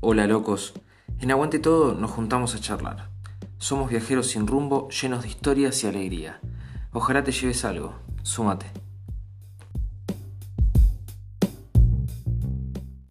Hola locos, en Aguante Todo nos juntamos a charlar. Somos viajeros sin rumbo, llenos de historias y alegría. Ojalá te lleves algo, súmate.